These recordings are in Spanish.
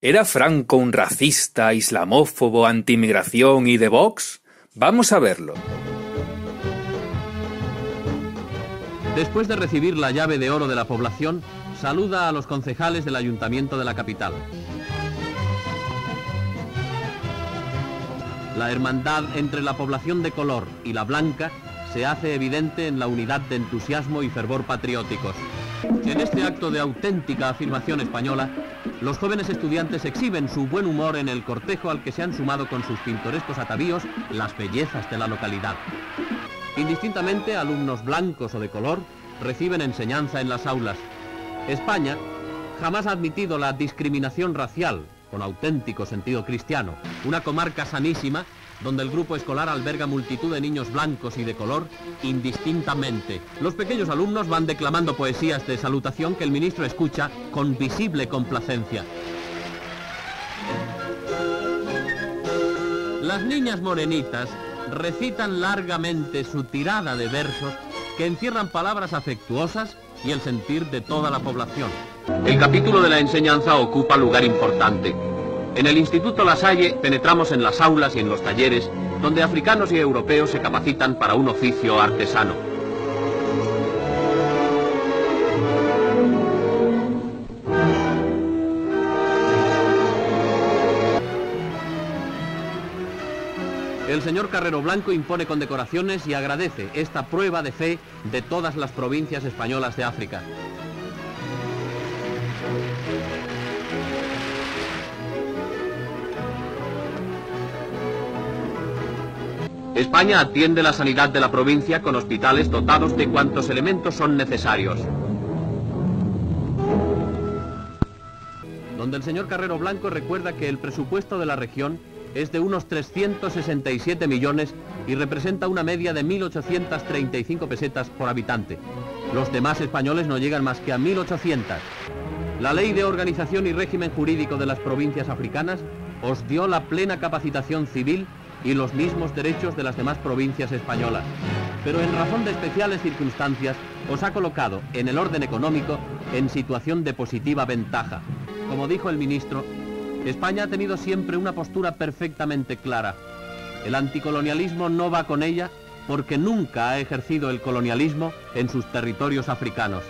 ¿Era Franco un racista, islamófobo, anti-inmigración y de Vox? Vamos a verlo. Después de recibir la llave de oro de la población, saluda a los concejales del ayuntamiento de la capital. La hermandad entre la población de color y la blanca se hace evidente en la unidad de entusiasmo y fervor patrióticos. En este acto de auténtica afirmación española, los jóvenes estudiantes exhiben su buen humor en el cortejo al que se han sumado con sus pintorescos atavíos las bellezas de la localidad. Indistintamente, alumnos blancos o de color reciben enseñanza en las aulas. España jamás ha admitido la discriminación racial, con auténtico sentido cristiano, una comarca sanísima donde el grupo escolar alberga multitud de niños blancos y de color indistintamente. Los pequeños alumnos van declamando poesías de salutación que el ministro escucha con visible complacencia. Las niñas morenitas recitan largamente su tirada de versos que encierran palabras afectuosas y el sentir de toda la población. El capítulo de la enseñanza ocupa lugar importante. En el Instituto La Salle penetramos en las aulas y en los talleres donde africanos y europeos se capacitan para un oficio artesano. El señor Carrero Blanco impone condecoraciones y agradece esta prueba de fe de todas las provincias españolas de África. España atiende la sanidad de la provincia con hospitales dotados de cuantos elementos son necesarios. Donde el señor Carrero Blanco recuerda que el presupuesto de la región es de unos 367 millones y representa una media de 1.835 pesetas por habitante. Los demás españoles no llegan más que a 1.800. La Ley de Organización y Régimen Jurídico de las Provincias Africanas os dio la plena capacitación civil y los mismos derechos de las demás provincias españolas. Pero en razón de especiales circunstancias, os ha colocado en el orden económico en situación de positiva ventaja. Como dijo el ministro, España ha tenido siempre una postura perfectamente clara. El anticolonialismo no va con ella porque nunca ha ejercido el colonialismo en sus territorios africanos.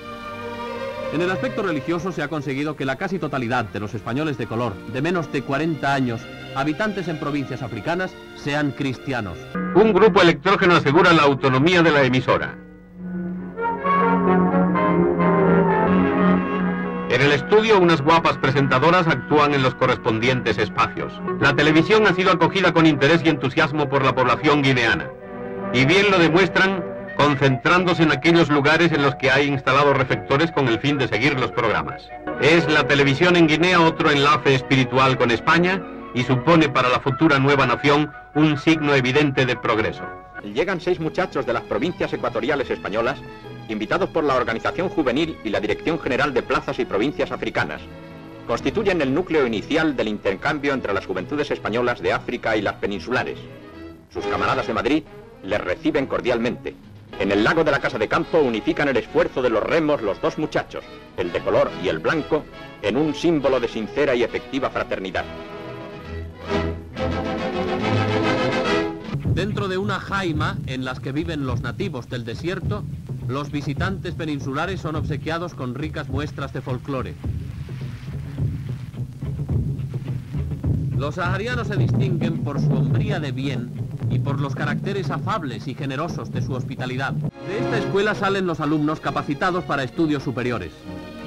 En el aspecto religioso se ha conseguido que la casi totalidad de los españoles de color de menos de 40 años, habitantes en provincias africanas, sean cristianos. Un grupo electrógeno asegura la autonomía de la emisora. En el estudio, unas guapas presentadoras actúan en los correspondientes espacios. La televisión ha sido acogida con interés y entusiasmo por la población guineana. Y bien lo demuestran concentrándose en aquellos lugares en los que hay instalados reflectores con el fin de seguir los programas. Es la televisión en Guinea otro enlace espiritual con España y supone para la futura nueva nación un signo evidente de progreso. Llegan seis muchachos de las provincias ecuatoriales españolas, invitados por la Organización Juvenil y la Dirección General de Plazas y Provincias Africanas. Constituyen el núcleo inicial del intercambio entre las juventudes españolas de África y las peninsulares. Sus camaradas de Madrid les reciben cordialmente. En el lago de la Casa de Campo unifican el esfuerzo de los remos los dos muchachos, el de color y el blanco, en un símbolo de sincera y efectiva fraternidad. Dentro de una jaima en las que viven los nativos del desierto, los visitantes peninsulares son obsequiados con ricas muestras de folclore. Los saharianos se distinguen por su hombría de bien y por los caracteres afables y generosos de su hospitalidad. De esta escuela salen los alumnos capacitados para estudios superiores.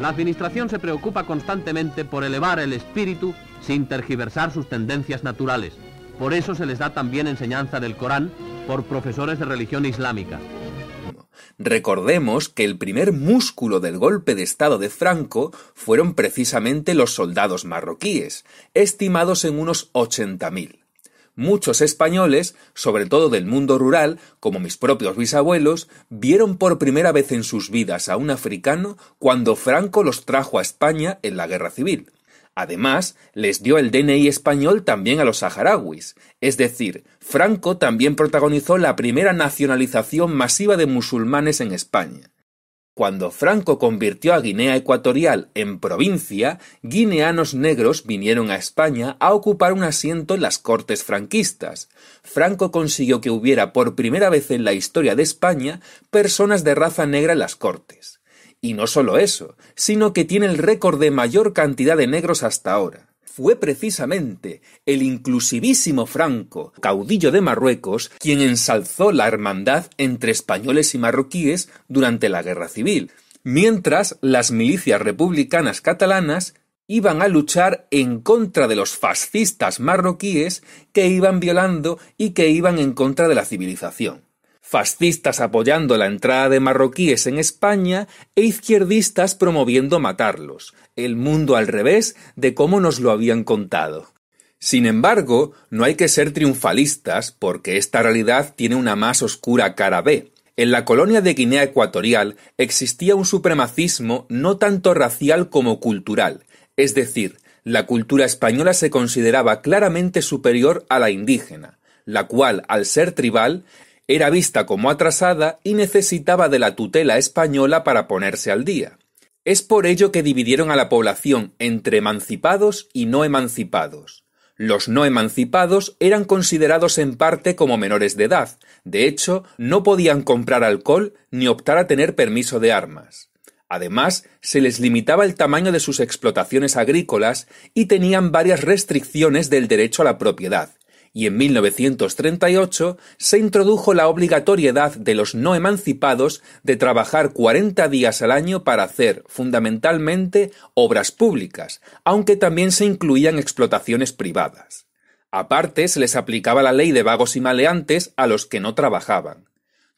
La administración se preocupa constantemente por elevar el espíritu sin tergiversar sus tendencias naturales. Por eso se les da también enseñanza del Corán por profesores de religión islámica. Recordemos que el primer músculo del golpe de Estado de Franco fueron precisamente los soldados marroquíes, estimados en unos 80.000. Muchos españoles, sobre todo del mundo rural, como mis propios bisabuelos, vieron por primera vez en sus vidas a un africano cuando Franco los trajo a España en la Guerra Civil. Además, les dio el DNI español también a los saharauis, es decir, Franco también protagonizó la primera nacionalización masiva de musulmanes en España. Cuando Franco convirtió a Guinea Ecuatorial en provincia, guineanos negros vinieron a España a ocupar un asiento en las cortes franquistas. Franco consiguió que hubiera por primera vez en la historia de España personas de raza negra en las cortes. Y no solo eso, sino que tiene el récord de mayor cantidad de negros hasta ahora. Fue precisamente el inclusivísimo Franco, caudillo de Marruecos, quien ensalzó la hermandad entre españoles y marroquíes durante la Guerra Civil, mientras las milicias republicanas catalanas iban a luchar en contra de los fascistas marroquíes que iban violando y que iban en contra de la civilización fascistas apoyando la entrada de marroquíes en España e izquierdistas promoviendo matarlos, el mundo al revés de cómo nos lo habían contado. Sin embargo, no hay que ser triunfalistas porque esta realidad tiene una más oscura cara B. En la colonia de Guinea Ecuatorial existía un supremacismo no tanto racial como cultural, es decir, la cultura española se consideraba claramente superior a la indígena, la cual, al ser tribal, era vista como atrasada y necesitaba de la tutela española para ponerse al día. Es por ello que dividieron a la población entre emancipados y no emancipados. Los no emancipados eran considerados en parte como menores de edad, de hecho, no podían comprar alcohol ni optar a tener permiso de armas. Además, se les limitaba el tamaño de sus explotaciones agrícolas y tenían varias restricciones del derecho a la propiedad, y en 1938 se introdujo la obligatoriedad de los no emancipados de trabajar 40 días al año para hacer, fundamentalmente, obras públicas, aunque también se incluían explotaciones privadas. Aparte, se les aplicaba la ley de vagos y maleantes a los que no trabajaban.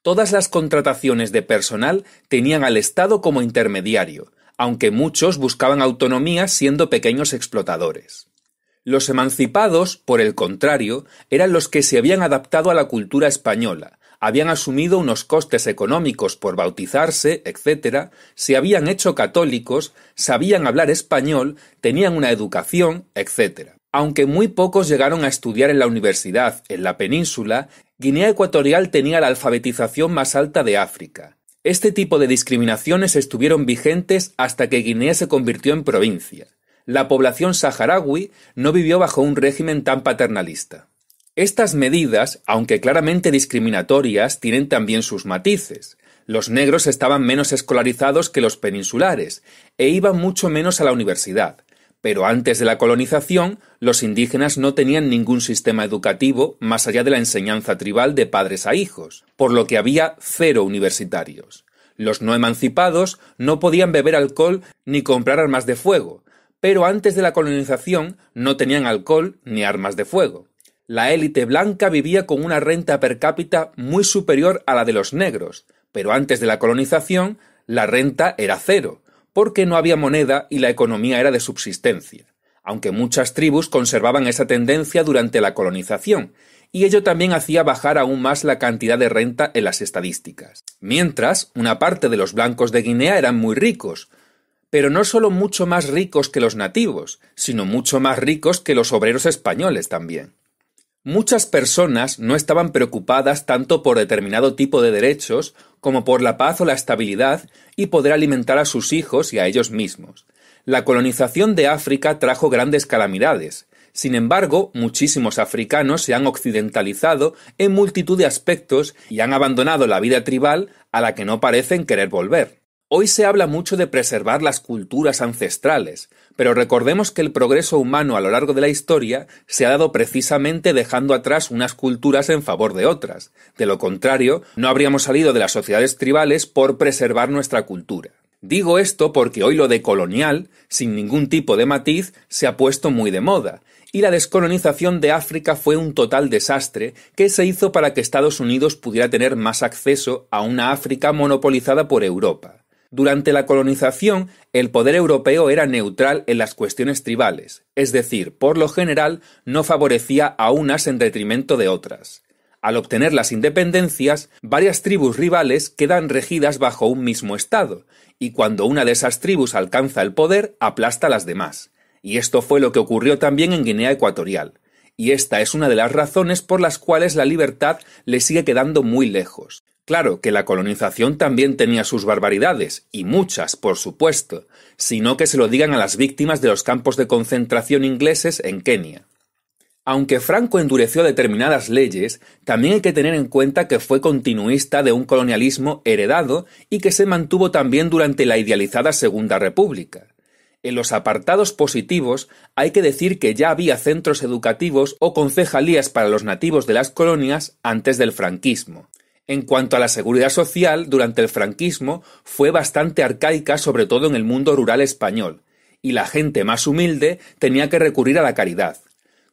Todas las contrataciones de personal tenían al Estado como intermediario, aunque muchos buscaban autonomía siendo pequeños explotadores. Los emancipados, por el contrario, eran los que se habían adaptado a la cultura española, habían asumido unos costes económicos por bautizarse, etc., se habían hecho católicos, sabían hablar español, tenían una educación, etc. Aunque muy pocos llegaron a estudiar en la universidad en la península, Guinea Ecuatorial tenía la alfabetización más alta de África. Este tipo de discriminaciones estuvieron vigentes hasta que Guinea se convirtió en provincia la población saharaui no vivió bajo un régimen tan paternalista. Estas medidas, aunque claramente discriminatorias, tienen también sus matices. Los negros estaban menos escolarizados que los peninsulares e iban mucho menos a la universidad. Pero antes de la colonización, los indígenas no tenían ningún sistema educativo más allá de la enseñanza tribal de padres a hijos, por lo que había cero universitarios. Los no emancipados no podían beber alcohol ni comprar armas de fuego, pero antes de la colonización no tenían alcohol ni armas de fuego. La élite blanca vivía con una renta per cápita muy superior a la de los negros, pero antes de la colonización la renta era cero, porque no había moneda y la economía era de subsistencia, aunque muchas tribus conservaban esa tendencia durante la colonización, y ello también hacía bajar aún más la cantidad de renta en las estadísticas. Mientras, una parte de los blancos de Guinea eran muy ricos, pero no solo mucho más ricos que los nativos, sino mucho más ricos que los obreros españoles también. Muchas personas no estaban preocupadas tanto por determinado tipo de derechos como por la paz o la estabilidad y poder alimentar a sus hijos y a ellos mismos. La colonización de África trajo grandes calamidades. Sin embargo, muchísimos africanos se han occidentalizado en multitud de aspectos y han abandonado la vida tribal a la que no parecen querer volver. Hoy se habla mucho de preservar las culturas ancestrales, pero recordemos que el progreso humano a lo largo de la historia se ha dado precisamente dejando atrás unas culturas en favor de otras. De lo contrario, no habríamos salido de las sociedades tribales por preservar nuestra cultura. Digo esto porque hoy lo de colonial, sin ningún tipo de matiz, se ha puesto muy de moda, y la descolonización de África fue un total desastre que se hizo para que Estados Unidos pudiera tener más acceso a una África monopolizada por Europa. Durante la colonización, el poder europeo era neutral en las cuestiones tribales, es decir, por lo general no favorecía a unas en detrimento de otras. Al obtener las independencias, varias tribus rivales quedan regidas bajo un mismo Estado, y cuando una de esas tribus alcanza el poder, aplasta a las demás. Y esto fue lo que ocurrió también en Guinea Ecuatorial. Y esta es una de las razones por las cuales la libertad le sigue quedando muy lejos. Claro que la colonización también tenía sus barbaridades, y muchas, por supuesto, sino que se lo digan a las víctimas de los campos de concentración ingleses en Kenia. Aunque Franco endureció determinadas leyes, también hay que tener en cuenta que fue continuista de un colonialismo heredado y que se mantuvo también durante la idealizada Segunda República. En los apartados positivos hay que decir que ya había centros educativos o concejalías para los nativos de las colonias antes del franquismo. En cuanto a la seguridad social, durante el franquismo fue bastante arcaica sobre todo en el mundo rural español, y la gente más humilde tenía que recurrir a la caridad.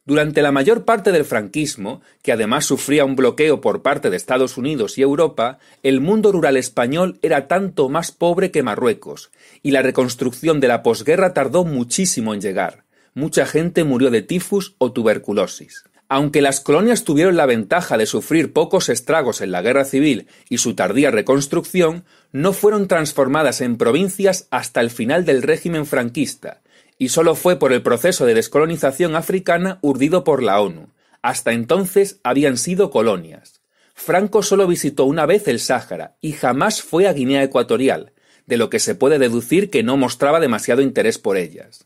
Durante la mayor parte del franquismo, que además sufría un bloqueo por parte de Estados Unidos y Europa, el mundo rural español era tanto más pobre que Marruecos, y la reconstrucción de la posguerra tardó muchísimo en llegar. Mucha gente murió de tifus o tuberculosis. Aunque las colonias tuvieron la ventaja de sufrir pocos estragos en la guerra civil y su tardía reconstrucción, no fueron transformadas en provincias hasta el final del régimen franquista, y solo fue por el proceso de descolonización africana urdido por la ONU. Hasta entonces habían sido colonias. Franco solo visitó una vez el Sáhara y jamás fue a Guinea Ecuatorial, de lo que se puede deducir que no mostraba demasiado interés por ellas.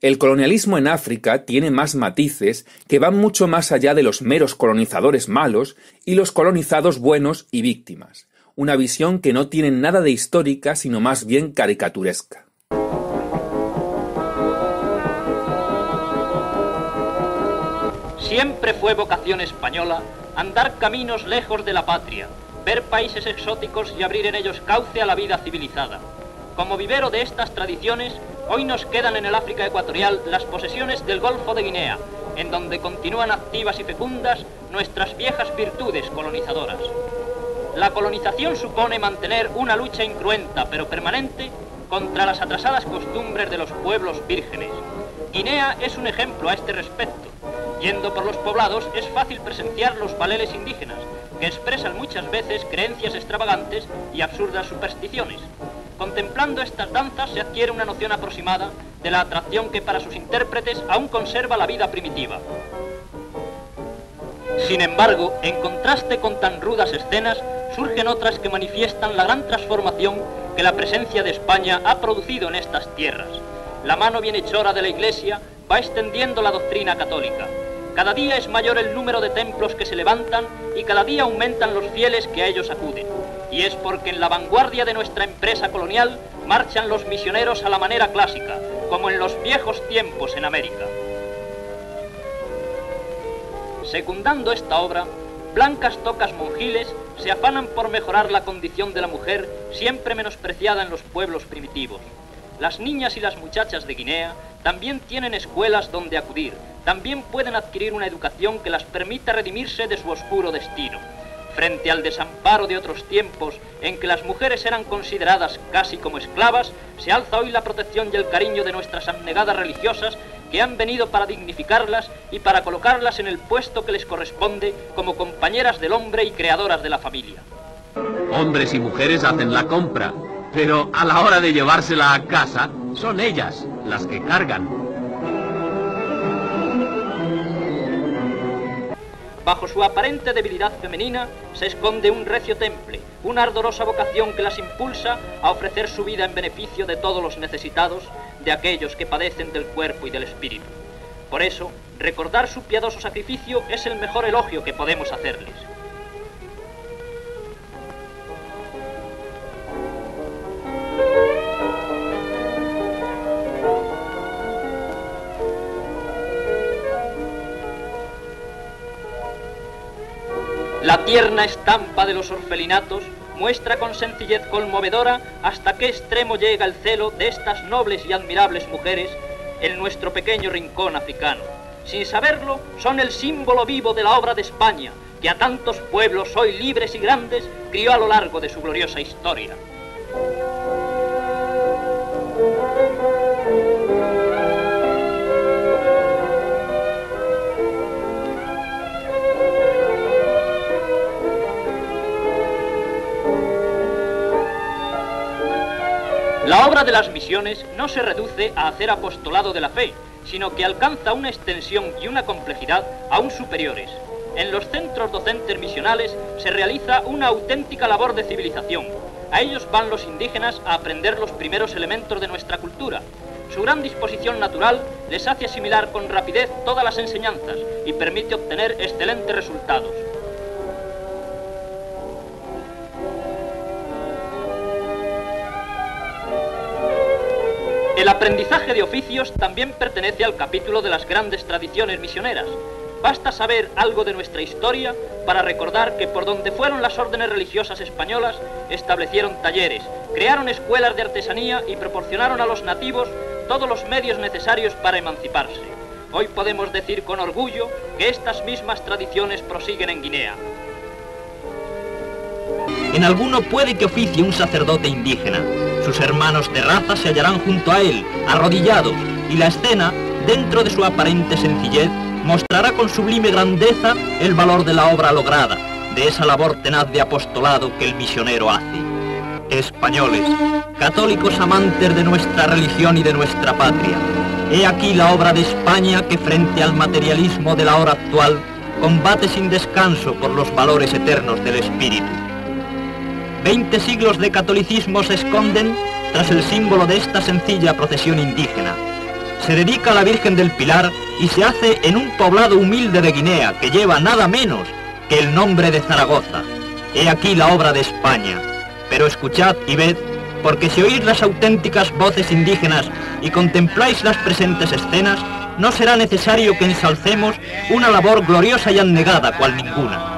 El colonialismo en África tiene más matices que van mucho más allá de los meros colonizadores malos y los colonizados buenos y víctimas, una visión que no tiene nada de histórica sino más bien caricaturesca. Siempre fue vocación española andar caminos lejos de la patria, ver países exóticos y abrir en ellos cauce a la vida civilizada. Como vivero de estas tradiciones, hoy nos quedan en el África ecuatorial las posesiones del Golfo de Guinea, en donde continúan activas y fecundas nuestras viejas virtudes colonizadoras. La colonización supone mantener una lucha incruenta pero permanente contra las atrasadas costumbres de los pueblos vírgenes. Guinea es un ejemplo a este respecto Yendo por los poblados es fácil presenciar los baleles indígenas, que expresan muchas veces creencias extravagantes y absurdas supersticiones. Contemplando estas danzas se adquiere una noción aproximada de la atracción que para sus intérpretes aún conserva la vida primitiva. Sin embargo, en contraste con tan rudas escenas, surgen otras que manifiestan la gran transformación que la presencia de España ha producido en estas tierras. La mano bienhechora de la Iglesia va extendiendo la doctrina católica. Cada día es mayor el número de templos que se levantan y cada día aumentan los fieles que a ellos acuden. Y es porque en la vanguardia de nuestra empresa colonial marchan los misioneros a la manera clásica, como en los viejos tiempos en América. Secundando esta obra, blancas tocas monjiles se afanan por mejorar la condición de la mujer siempre menospreciada en los pueblos primitivos. Las niñas y las muchachas de Guinea también tienen escuelas donde acudir, también pueden adquirir una educación que las permita redimirse de su oscuro destino. Frente al desamparo de otros tiempos en que las mujeres eran consideradas casi como esclavas, se alza hoy la protección y el cariño de nuestras abnegadas religiosas que han venido para dignificarlas y para colocarlas en el puesto que les corresponde como compañeras del hombre y creadoras de la familia. Hombres y mujeres hacen la compra, pero a la hora de llevársela a casa, son ellas las que cargan. Bajo su aparente debilidad femenina se esconde un recio temple, una ardorosa vocación que las impulsa a ofrecer su vida en beneficio de todos los necesitados, de aquellos que padecen del cuerpo y del espíritu. Por eso, recordar su piadoso sacrificio es el mejor elogio que podemos hacerles. La tierna estampa de los orfelinatos muestra con sencillez conmovedora hasta qué extremo llega el celo de estas nobles y admirables mujeres en nuestro pequeño rincón africano. Sin saberlo, son el símbolo vivo de la obra de España, que a tantos pueblos hoy libres y grandes crió a lo largo de su gloriosa historia. La obra de las misiones no se reduce a hacer apostolado de la fe, sino que alcanza una extensión y una complejidad aún superiores. en los centros docentes misionales se realiza una auténtica labor de civilización. A ellos van los indígenas a aprender los primeros elementos de nuestra cultura. Su gran disposición natural les hace asimilar con rapidez todas las enseñanzas y permite obtener excelentes resultados. El aprendizaje de oficios también pertenece al capítulo de las grandes tradiciones misioneras. Basta saber algo de nuestra historia para recordar que por donde fueron las órdenes religiosas españolas, establecieron talleres, crearon escuelas de artesanía y proporcionaron a los nativos todos los medios necesarios para emanciparse. Hoy podemos decir con orgullo que estas mismas tradiciones prosiguen en Guinea. En alguno puede que oficie un sacerdote indígena. Sus hermanos de raza se hallarán junto a él, arrodillados, y la escena, dentro de su aparente sencillez, mostrará con sublime grandeza el valor de la obra lograda, de esa labor tenaz de apostolado que el misionero hace. Españoles, católicos amantes de nuestra religión y de nuestra patria, he aquí la obra de España que frente al materialismo de la hora actual combate sin descanso por los valores eternos del espíritu. Veinte siglos de catolicismo se esconden tras el símbolo de esta sencilla procesión indígena, se dedica a la Virgen del Pilar y se hace en un poblado humilde de Guinea que lleva nada menos que el nombre de Zaragoza. He aquí la obra de España. Pero escuchad y ved, porque si oís las auténticas voces indígenas y contempláis las presentes escenas, no será necesario que ensalcemos una labor gloriosa y annegada cual ninguna.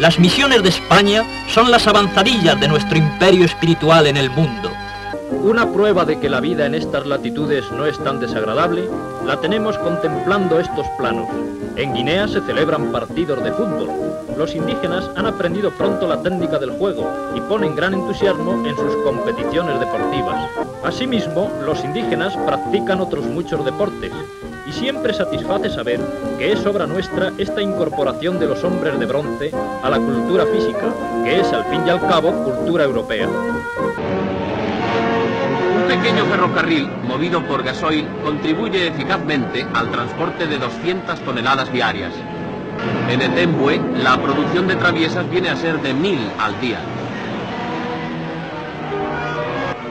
Las misiones de España son las avanzadillas de nuestro imperio espiritual en el mundo. Una prueba de que la vida en estas latitudes no es tan desagradable la tenemos contemplando estos planos. En Guinea se celebran partidos de fútbol. Los indígenas han aprendido pronto la técnica del juego y ponen gran entusiasmo en sus competiciones deportivas. Asimismo, los indígenas practican otros muchos deportes, y siempre satisface saber que es obra nuestra esta incorporación de los hombres de bronce a la cultura física, que es al fin y al cabo cultura europea. Un pequeño ferrocarril movido por gasoil contribuye eficazmente al transporte de 200 toneladas diarias. En Etembue, la producción de traviesas viene a ser de 1000 al día.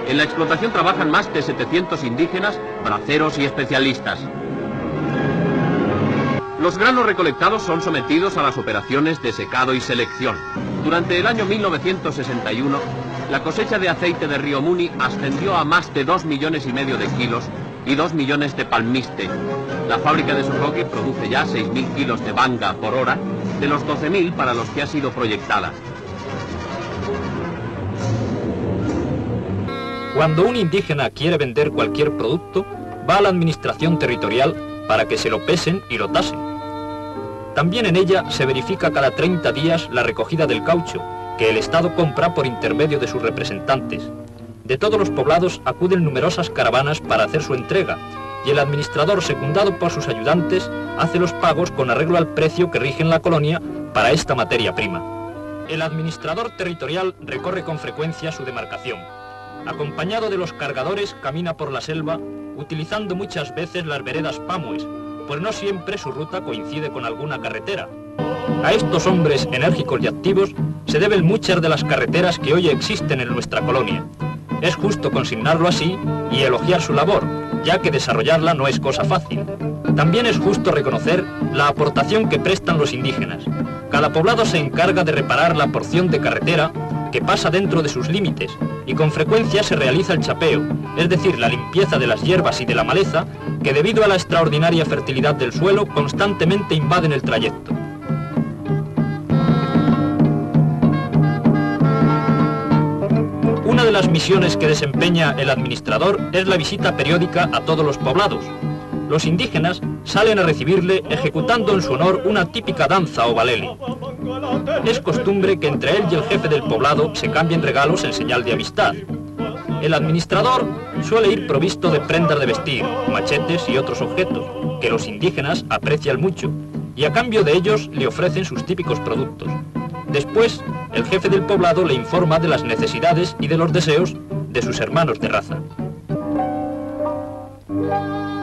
En la explotación trabajan más de 700 indígenas, braceros y especialistas. Los granos recolectados son sometidos a las operaciones de secado y selección. Durante el año 1961, la cosecha de aceite de Río Muni ascendió a más de 2 millones y medio de kilos y 2 millones de palmiste. La fábrica de Sojoki produce ya 6.000 kilos de banga por hora, de los 12.000 para los que ha sido proyectada. Cuando un indígena quiere vender cualquier producto, va a la administración territorial para que se lo pesen y lo tasen. También en ella se verifica cada 30 días la recogida del caucho, que el Estado compra por intermedio de sus representantes. De todos los poblados acuden numerosas caravanas para hacer su entrega, y el administrador, secundado por sus ayudantes, hace los pagos con arreglo al precio que rige en la colonia para esta materia prima. El administrador territorial recorre con frecuencia su demarcación. Acompañado de los cargadores, camina por la selva utilizando muchas veces las veredas Pamues, pues no siempre su ruta coincide con alguna carretera. A estos hombres enérgicos y activos se deben muchas de las carreteras que hoy existen en nuestra colonia. Es justo consignarlo así y elogiar su labor, ya que desarrollarla no es cosa fácil. También es justo reconocer la aportación que prestan los indígenas. Cada poblado se encarga de reparar la porción de carretera que pasa dentro de sus límites y con frecuencia se realiza el chapeo, es decir, la limpieza de las hierbas y de la maleza que debido a la extraordinaria fertilidad del suelo constantemente invaden el trayecto. Una de las misiones que desempeña el administrador es la visita periódica a todos los poblados. Los indígenas salen a recibirle ejecutando en su honor una típica danza o balele. Es costumbre que entre él y el jefe del poblado se cambien regalos en señal de amistad. El administrador suele ir provisto de prendas de vestir, machetes y otros objetos, que los indígenas aprecian mucho, y a cambio de ellos le ofrecen sus típicos productos. Después, el jefe del poblado le informa de las necesidades y de los deseos de sus hermanos de raza.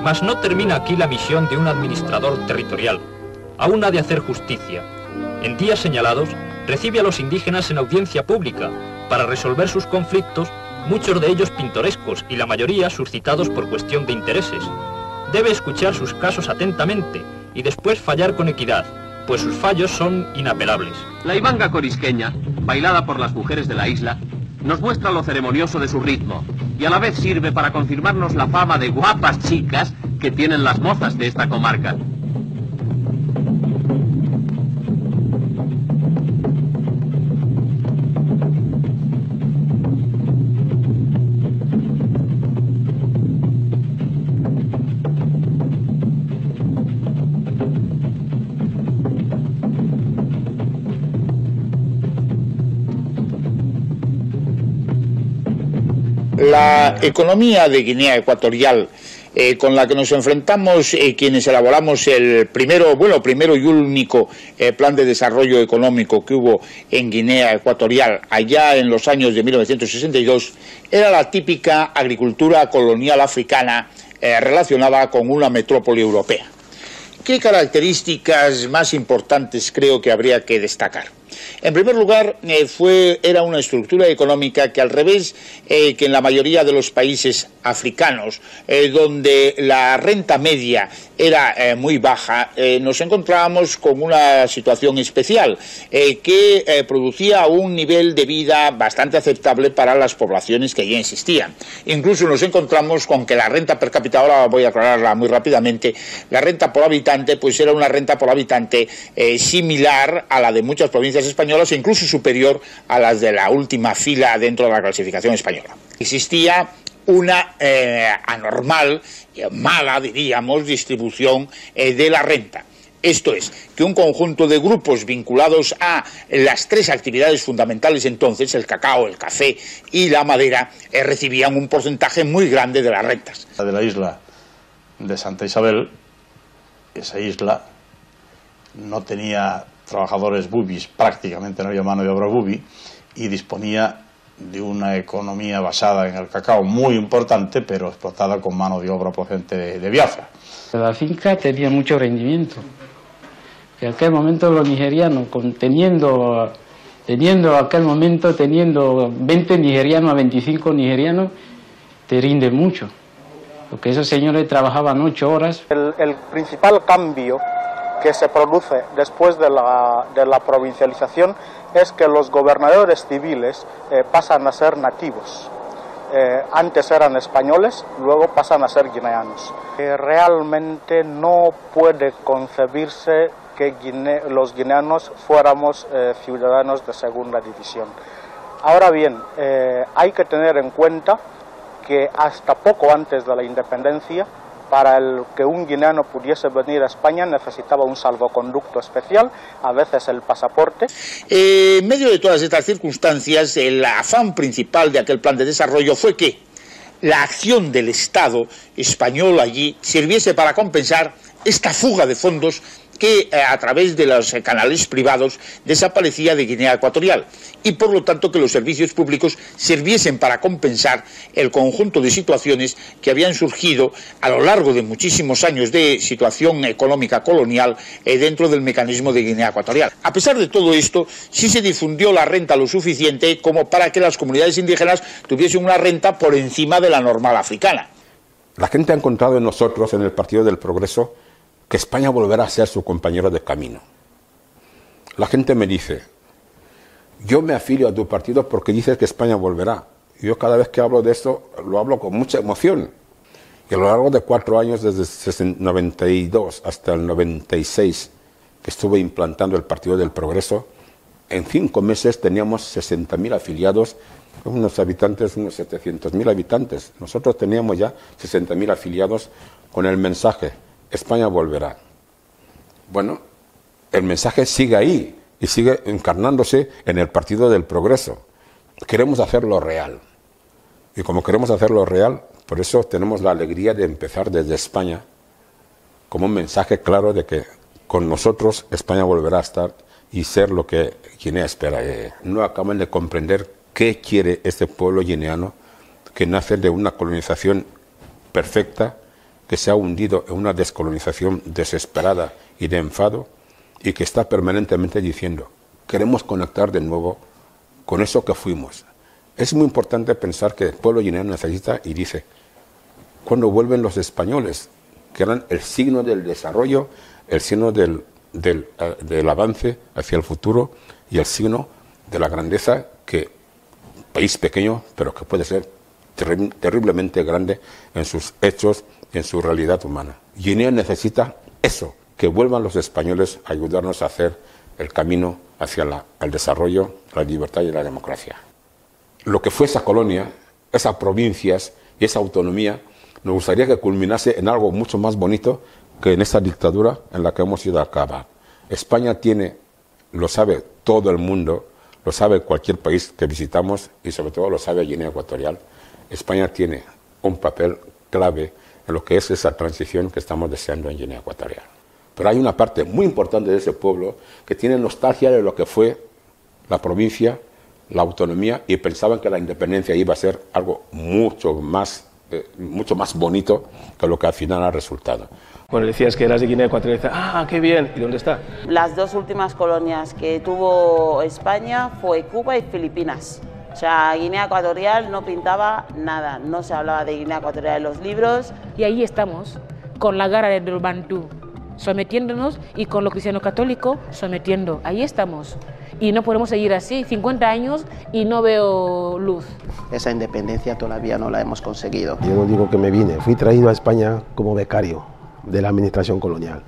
Mas no termina aquí la misión de un administrador territorial. Aún ha de hacer justicia. En días señalados, recibe a los indígenas en audiencia pública para resolver sus conflictos, muchos de ellos pintorescos y la mayoría suscitados por cuestión de intereses. Debe escuchar sus casos atentamente y después fallar con equidad, pues sus fallos son inapelables. La ibanga corisqueña, bailada por las mujeres de la isla, nos muestra lo ceremonioso de su ritmo y a la vez sirve para confirmarnos la fama de guapas chicas que tienen las mozas de esta comarca. Economía de Guinea Ecuatorial eh, con la que nos enfrentamos eh, quienes elaboramos el primero, bueno, primero y único eh, plan de desarrollo económico que hubo en Guinea Ecuatorial allá en los años de 1962, era la típica agricultura colonial africana relacionada con una metrópoli europea. ¿Qué características más importantes creo que habría que destacar? En primer lugar, fue, era una estructura económica que al revés que en la mayoría de los países africanos, eh, donde la renta media era eh, muy baja, eh, nos encontrábamos con una situación especial que producía un nivel de vida bastante aceptable para las poblaciones que ya existían. Incluso nos encontramos con que la renta per cápita, ahora voy a aclararla muy rápidamente, la renta por habitante pues era una renta por habitante similar a la de muchas provincias españolas e incluso superior a las de la última fila dentro de la clasificación española. Existía una eh, anormal, mala, diríamos, distribución eh, de la renta. Esto es, que un conjunto de grupos vinculados a las tres actividades fundamentales entonces, el cacao, el café y la madera, eh, recibían un porcentaje muy grande de las rentas. De la isla de Santa Isabel, esa isla no tenía trabajadores bubis, prácticamente no había mano de obra bubi, y disponía de una economía basada en el cacao muy importante, pero explotada con mano de obra procedente de, Biafra. La finca tenía mucho rendimiento. En aquel momento los nigerianos, teniendo, teniendo aquel momento, teniendo 20 nigerianos a 25 nigerianos, te rinde mucho. Porque esos señores trabajaban 8 horas. El, el principal cambio que se produce después de la, provincialización es que los gobernadores civiles eh, pasan a ser nativos. Eh, antes eran españoles, luego pasan a ser guineanos. Eh, realmente no puede concebirse que los guineanos fuéramos ciudadanos de segunda división. Ahora bien, hay que tener en cuenta que hasta poco antes de la independencia para el que un guineano pudiese venir a España necesitaba un salvoconducto especial, a veces el pasaporte. Eh, en medio de todas estas circunstancias, el afán principal de aquel plan de desarrollo fue que la acción del Estado español allí sirviese para compensar esta fuga de fondos que eh, a través de los canales privados desaparecía de Guinea Ecuatorial y por lo tanto que los servicios públicos sirviesen para compensar el conjunto de situaciones que habían surgido a lo largo de muchísimos años de situación económica colonial eh, dentro del mecanismo de Guinea Ecuatorial. A pesar de todo esto, sí se difundió la renta lo suficiente como para que las comunidades indígenas tuviesen una renta por encima de la normal africana. La gente ha encontrado en nosotros, en el Partido del Progreso, que España volverá a ser su compañero de camino. La gente me dice, yo me afilio a tu partido porque dices que España volverá. Yo cada vez que hablo de esto lo hablo con mucha emoción. Y a lo largo de cuatro años, desde el 92 hasta el 96, que estuve implantando el Partido del Progreso, en cinco meses teníamos 60.000 afiliados, unos habitantes, unos 700.000 habitantes. Nosotros teníamos ya 60.000 afiliados con el mensaje, España volverá. Bueno, el mensaje sigue ahí y sigue encarnándose en el Partido del Progreso. Queremos hacerlo real. Y como queremos hacerlo real, por eso tenemos la alegría de empezar desde España como un mensaje claro de que con nosotros España volverá a estar y ser lo que Guinea espera. Eh, no acaban de comprender qué quiere este pueblo guineano que nace de una colonización perfecta que se ha hundido en una descolonización desesperada y de enfado y que está permanentemente diciendo, queremos conectar de nuevo con eso que fuimos. Es muy importante pensar que el pueblo guineano necesita y dice, cuando vuelven los españoles, que eran el signo del desarrollo, el signo del, del, eh, del avance hacia el futuro y el signo de la grandeza que país pequeño, pero que puede ser terri- terriblemente grande en sus hechos, en su realidad humana. Guinea necesita eso, que vuelvan los españoles a ayudarnos a hacer el camino hacia la- el desarrollo, la libertad y la democracia. Lo que fue esa colonia, esas provincias y esa autonomía, nos gustaría que culminase en algo mucho más bonito que en esa dictadura en la que hemos ido a acabar. España tiene, lo sabe todo el mundo, lo sabe cualquier país que visitamos y sobre todo lo sabe Guinea Ecuatorial. España tiene un papel clave en lo que es esa transición que estamos deseando en Guinea Ecuatorial. Pero hay una parte muy importante de ese pueblo que tiene nostalgia de lo que fue la provincia, la autonomía y pensaban que la independencia iba a ser algo mucho más, eh, mucho más bonito que lo que al final ha resultado. Le decías que eras de Guinea Ecuatorial, ah, qué bien, ¿y dónde está? Las dos últimas colonias que tuvo España fue Cuba y Filipinas. O sea, Guinea Ecuatorial no pintaba nada, no se hablaba de Guinea Ecuatorial en los libros. Y ahí estamos, con la gara del Bantú, sometiéndonos y con lo cristiano católico sometiendo. Ahí estamos. Y no podemos seguir así, 50 años y no veo luz. Esa independencia todavía no la hemos conseguido. Yo no digo que me vine, fui traído a España como becario de la administración colonial.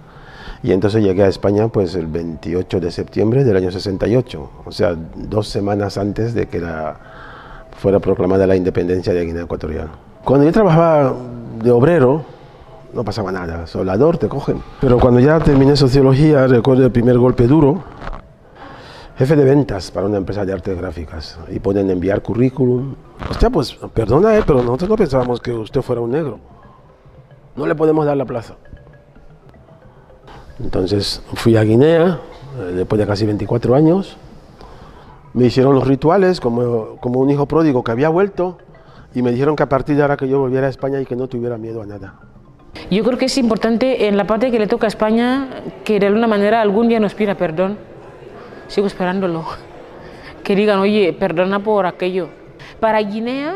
Y entonces llegué a España pues el 28 de septiembre del año 68, o sea, dos semanas antes de que la, fuera proclamada la independencia de Guinea Ecuatorial. Cuando yo trabajaba de obrero, no pasaba nada, soldador te cogen. Pero cuando ya terminé sociología, recuerdo el primer golpe duro, jefe de ventas para una empresa de artes gráficas, y ponen enviar currículum. Hostia, pues perdona, eh, pero nosotros no pensábamos que usted fuera un negro. No le podemos dar la plaza. Entonces fui a Guinea, eh, después de casi 24 años. Me hicieron los rituales como, como un hijo pródigo que había vuelto y me dijeron que a partir de ahora que yo volviera a España y que no tuviera miedo a nada. Yo creo que es importante en la parte que le toca a España que de alguna manera algún día nos pida perdón. Sigo esperándolo. Que digan, oye, perdona por aquello. Para Guinea,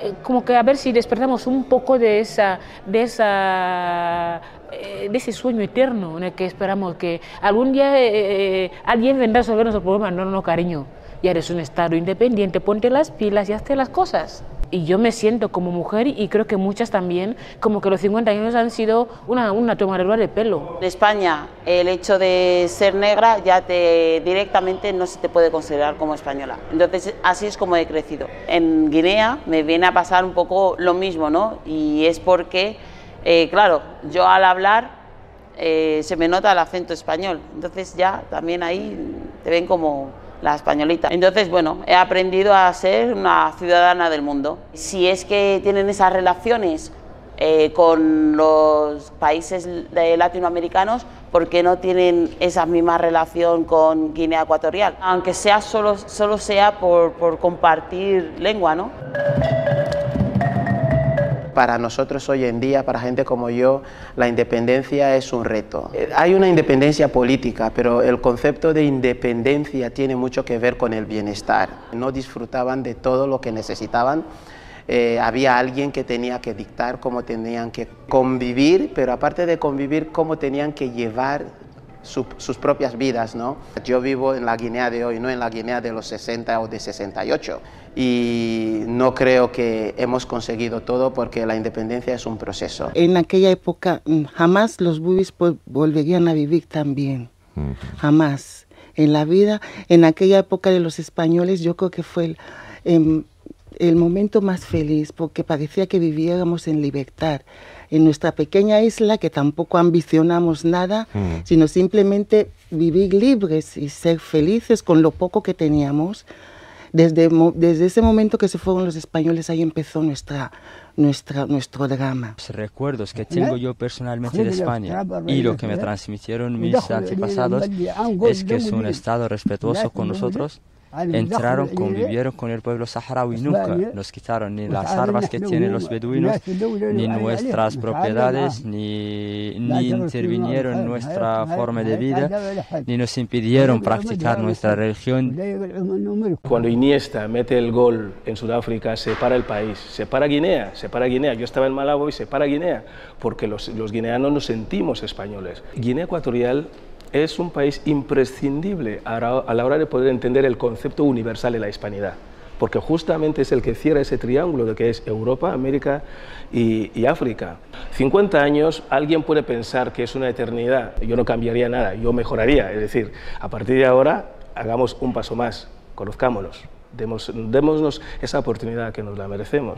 eh, como que a ver si despertamos un poco de esa, de esa, eh, de ese sueño eterno en el que esperamos que algún día eh, eh, alguien vendrá a resolver nuestro problema. No, no, cariño. Ya eres un estado independiente, ponte las pilas y hazte las cosas. Y yo me siento como mujer y creo que muchas también, como que los 50 años han sido una, una tomadura de pelo. En España, el hecho de ser negra ya te directamente no se te puede considerar como española. Entonces, así es como he crecido. En Guinea me viene a pasar un poco lo mismo, ¿no? Y es porque, eh, claro, yo al hablar eh, se me nota el acento español. Entonces ya también ahí te ven como la españolita. Entonces, bueno, he aprendido a ser una ciudadana del mundo. Si es que tienen esas relaciones eh, con los países latinoamericanos, ¿por qué no tienen esa misma relación con Guinea Ecuatorial? Aunque sea solo, solo sea por, por compartir lengua, ¿no? Para nosotros hoy en día, para gente como yo, la independencia es un reto. Eh, Hay una independencia política, pero el concepto de independencia tiene mucho que ver con el bienestar. No disfrutaban de todo lo que necesitaban. Eh, había alguien que tenía que dictar cómo tenían que convivir, pero aparte de convivir, cómo tenían que llevar su- sus propias vidas, ¿no? Yo vivo en la Guinea de hoy, no en la Guinea de los 60 o de 68. Y no creo que hemos conseguido todo porque la independencia es un proceso. En aquella época mm, jamás los bubis pues, volverían a vivir tan bien, jamás. En la vida, en aquella época de los españoles, yo creo que fue el, em, el momento más feliz porque parecía que viviéramos en libertad. En nuestra pequeña isla, que tampoco ambicionamos nada, Mm. sino simplemente vivir libres y ser felices con lo poco que teníamos. Desde, desde ese momento que se fueron los españoles, ahí empezó nuestra, nuestra, nuestro drama. Los recuerdos que tengo yo personalmente de España y lo que me transmitieron mis antepasados es que es un Estado respetuoso con nosotros entraron, convivieron con el pueblo saharaui, nunca nos quitaron ni las armas que tienen los beduinos, ni nuestras propiedades, ni, ni intervinieron en nuestra forma de vida, ni nos impidieron practicar nuestra religión. Cuando Iniesta mete el gol en Sudáfrica, se para el país, se para Guinea, se para Guinea. Yo estaba en Malabo y se para Guinea, porque los, los guineanos nos sentimos españoles. Guinea Ecuatorial es un país imprescindible a la hora de poder entender el concepto universal de la hispanidad, porque justamente es el que cierra ese triángulo de que es Europa, América y, África. 50 años, alguien puede pensar que es una eternidad, yo no cambiaría nada, yo mejoraría, es decir, a partir de ahora hagamos un paso más, conozcámonos, démonos esa oportunidad que nos la merecemos.